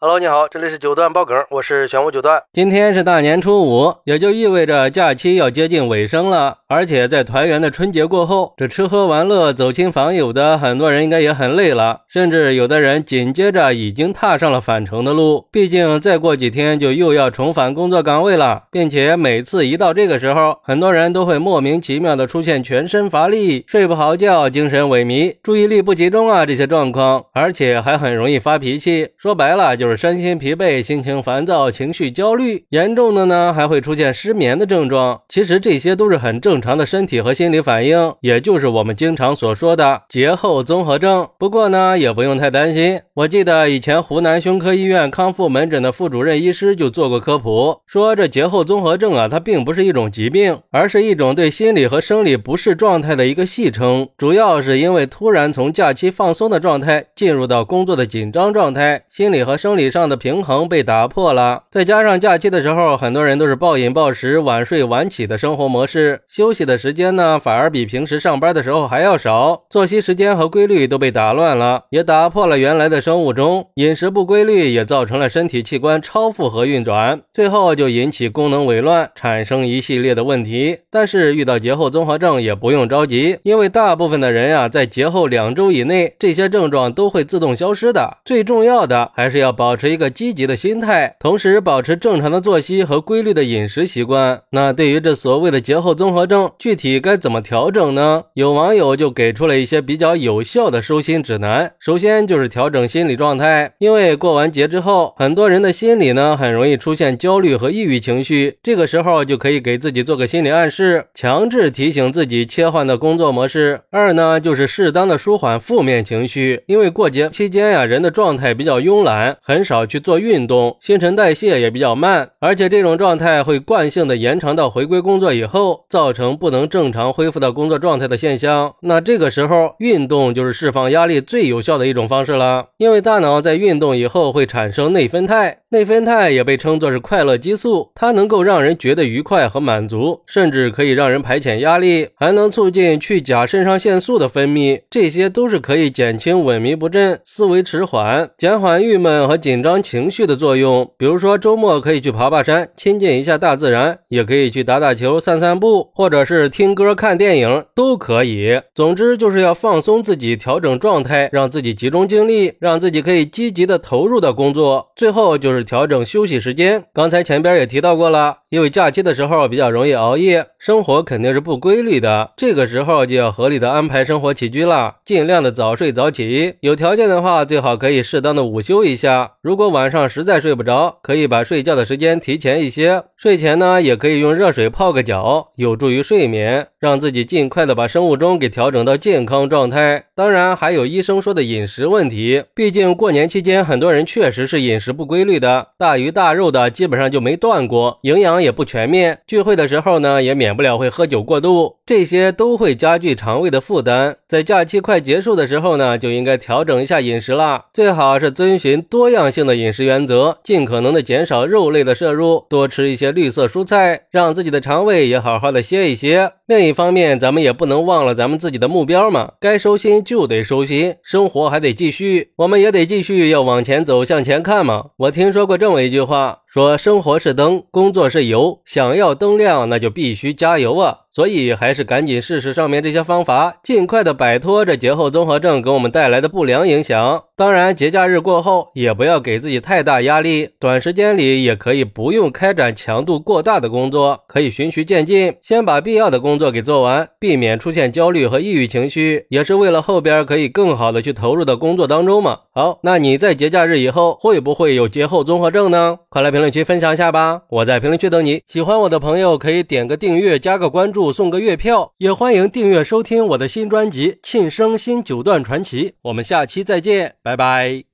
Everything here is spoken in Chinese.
Hello，你好，这里是九段爆梗，我是玄武九段。今天是大年初五，也就意味着假期要接近尾声了。而且在团圆的春节过后，这吃喝玩乐、走亲访友的很多人应该也很累了，甚至有的人紧接着已经踏上了返程的路。毕竟再过几天就又要重返工作岗位了，并且每次一到这个时候，很多人都会莫名其妙的出现全身乏力、睡不好觉、精神萎靡、注意力不集中啊这些状况，而且还很容易发脾气。说白了就。是身心疲惫、心情烦躁、情绪焦虑，严重的呢还会出现失眠的症状。其实这些都是很正正常的身体和心理反应，也就是我们经常所说的节后综合症。不过呢，也不用太担心。我记得以前湖南胸科医院康复门诊的副主任医师就做过科普，说这节后综合症啊，它并不是一种疾病，而是一种对心理和生理不适状态的一个戏称。主要是因为突然从假期放松的状态进入到工作的紧张状态，心理和生理。理上的平衡被打破了，再加上假期的时候，很多人都是暴饮暴食、晚睡晚起的生活模式，休休息的时间呢，反而比平时上班的时候还要少，作息时间和规律都被打乱了，也打破了原来的生物钟。饮食不规律也造成了身体器官超负荷运转，最后就引起功能紊乱，产生一系列的问题。但是遇到节后综合症也不用着急，因为大部分的人呀，在节后两周以内，这些症状都会自动消失的。最重要的还是要。保持一个积极的心态，同时保持正常的作息和规律的饮食习惯。那对于这所谓的节后综合症，具体该怎么调整呢？有网友就给出了一些比较有效的收心指南。首先就是调整心理状态，因为过完节之后，很多人的心里呢很容易出现焦虑和抑郁情绪。这个时候就可以给自己做个心理暗示，强制提醒自己切换到工作模式。二呢就是适当的舒缓负面情绪，因为过节期间呀，人的状态比较慵懒，很少去做运动，新陈代谢也比较慢，而且这种状态会惯性的延长到回归工作以后，造成不能正常恢复到工作状态的现象。那这个时候，运动就是释放压力最有效的一种方式了。因为大脑在运动以后会产生内啡肽，内啡肽也被称作是快乐激素，它能够让人觉得愉快和满足，甚至可以让人排遣压力，还能促进去甲肾上腺素的分泌，这些都是可以减轻萎靡不振、思维迟缓、减缓郁闷和。紧张情绪的作用，比如说周末可以去爬爬山，亲近一下大自然，也可以去打打球、散散步，或者者是听歌、看电影都可以。总之就是要放松自己，调整状态，让自己集中精力，让自己可以积极的投入到工作。最后就是调整休息时间。刚才前边也提到过了，因为假期的时候比较容易熬夜，生活肯定是不规律的，这个时候就要合理的安排生活起居了，尽量的早睡早起。有条件的话，最好可以适当的午休一下。如果晚上实在睡不着，可以把睡觉的时间提前一些。睡前呢，也可以用热水泡个脚，有助于睡眠，让自己尽快的把生物钟给调整到健康状态。当然，还有医生说的饮食问题，毕竟过年期间很多人确实是饮食不规律的，大鱼大肉的基本上就没断过，营养也不全面。聚会的时候呢，也免不了会喝酒过度，这些都会加剧肠胃的负担。在假期快结束的时候呢，就应该调整一下饮食了，最好是遵循多样。性的饮食原则，尽可能的减少肉类的摄入，多吃一些绿色蔬菜，让自己的肠胃也好好的歇一一些。另一方面，咱们也不能忘了咱们自己的目标嘛，该收心就得收心，生活还得继续，我们也得继续要往前走，向前看嘛。我听说过这么一句话。说生活是灯，工作是油，想要灯亮，那就必须加油啊！所以还是赶紧试试上面这些方法，尽快的摆脱这节后综合症给我们带来的不良影响。当然，节假日过后也不要给自己太大压力，短时间里也可以不用开展强度过大的工作，可以循序渐进，先把必要的工作给做完，避免出现焦虑和抑郁情绪，也是为了后边可以更好的去投入到工作当中嘛。好，那你在节假日以后会不会有节后综合症呢？快来评论区分享一下吧！我在评论区等你。喜欢我的朋友可以点个订阅、加个关注、送个月票，也欢迎订阅收听我的新专辑《庆生新九段传奇》。我们下期再见，拜拜。